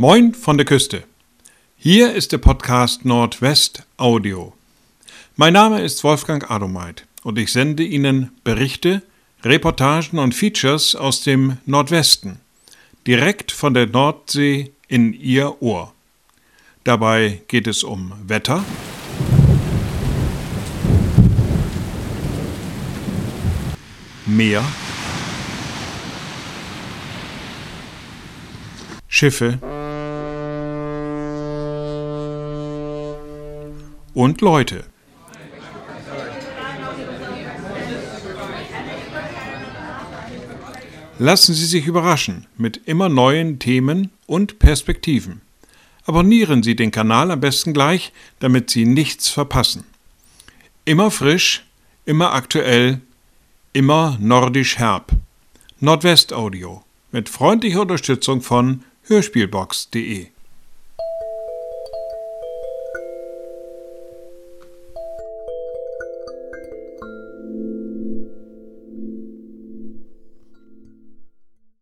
Moin von der Küste. Hier ist der Podcast Nordwest Audio. Mein Name ist Wolfgang Adomeit und ich sende Ihnen Berichte, Reportagen und Features aus dem Nordwesten, direkt von der Nordsee in Ihr Ohr. Dabei geht es um Wetter, Meer, Schiffe und Leute. Lassen Sie sich überraschen mit immer neuen Themen und Perspektiven. Abonnieren Sie den Kanal am besten gleich, damit Sie nichts verpassen. Immer frisch, immer aktuell, immer nordisch herb. Nordwest Audio mit freundlicher Unterstützung von hörspielbox.de